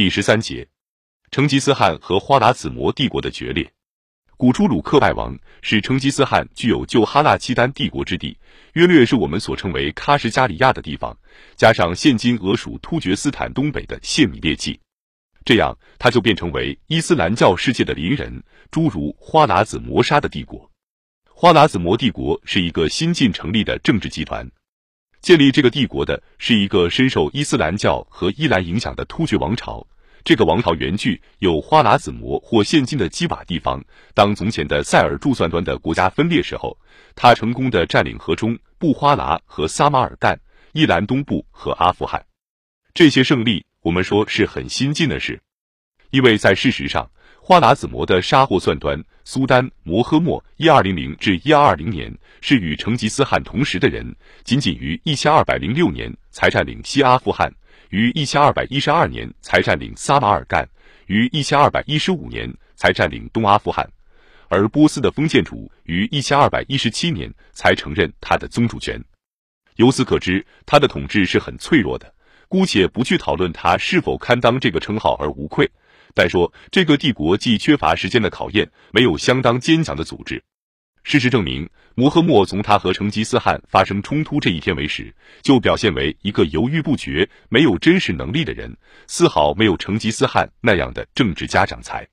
第十三节，成吉思汗和花剌子模帝国的决裂。古朱鲁克败亡，使成吉思汗具有旧哈纳契丹帝国之地，约略是我们所称为喀什加里亚的地方，加上现今俄属突厥斯坦东北的谢米列季，这样他就变成为伊斯兰教世界的邻人，诸如花剌子模沙的帝国。花剌子模帝国是一个新晋成立的政治集团，建立这个帝国的是一个深受伊斯兰教和伊兰影响的突厥王朝。这个王朝原据有花剌子模或现今的基瓦地方。当从前的塞尔柱算端的国家分裂时候，他成功的占领河中、布花剌和撒马尔旦、伊兰东部和阿富汗。这些胜利，我们说是很新进的事，因为在事实上。花剌子模的沙霍算端苏丹摩诃末（一二零零至一二二零年）是与成吉思汗同时的人，仅仅于一千二百零六年才占领西阿富汗，于一千二百一十二年才占领撒马尔干，于一千二百一十五年才占领东阿富汗，而波斯的封建主于一千二百一十七年才承认他的宗主权。由此可知，他的统治是很脆弱的。姑且不去讨论他是否堪当这个称号而无愧。再说，这个帝国既缺乏时间的考验，没有相当坚强的组织。事实证明，摩诃末从他和成吉思汗发生冲突这一天为始，就表现为一个犹豫不决、没有真实能力的人，丝毫没有成吉思汗那样的政治家长才。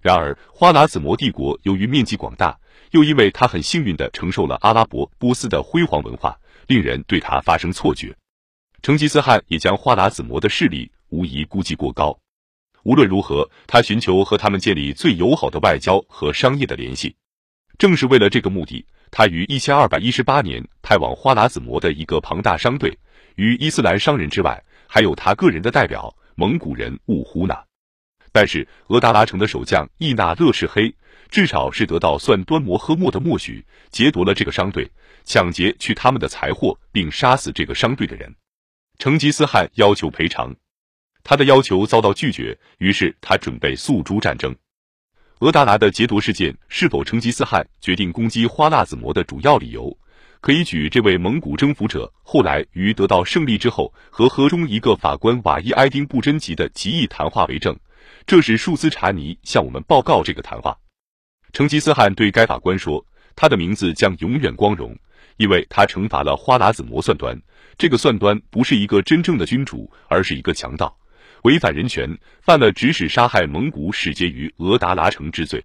然而，花剌子模帝国由于面积广大，又因为他很幸运地承受了阿拉伯波斯的辉煌文化，令人对他发生错觉。成吉思汗也将花剌子模的势力无疑估计过高。无论如何，他寻求和他们建立最友好的外交和商业的联系。正是为了这个目的，他于一千二百一十八年派往花剌子模的一个庞大商队，与伊斯兰商人之外，还有他个人的代表蒙古人兀忽那。但是，额达拉城的守将易那勒赤黑，至少是得到算端摩诃末的默许，劫夺了这个商队，抢劫去他们的财货，并杀死这个商队的人。成吉思汗要求赔偿。他的要求遭到拒绝，于是他准备诉诸战争。额达拿的劫夺事件是否成吉思汗决定攻击花剌子模的主要理由，可以举这位蒙古征服者后来于得到胜利之后和河中一个法官瓦伊埃丁布真吉的极易谈话为证。这是数斯查尼向我们报告这个谈话。成吉思汗对该法官说：“他的名字将永远光荣，因为他惩罚了花剌子模算端。这个算端不是一个真正的君主，而是一个强盗。”违反人权，犯了指使杀害蒙古使节于额达拉城之罪。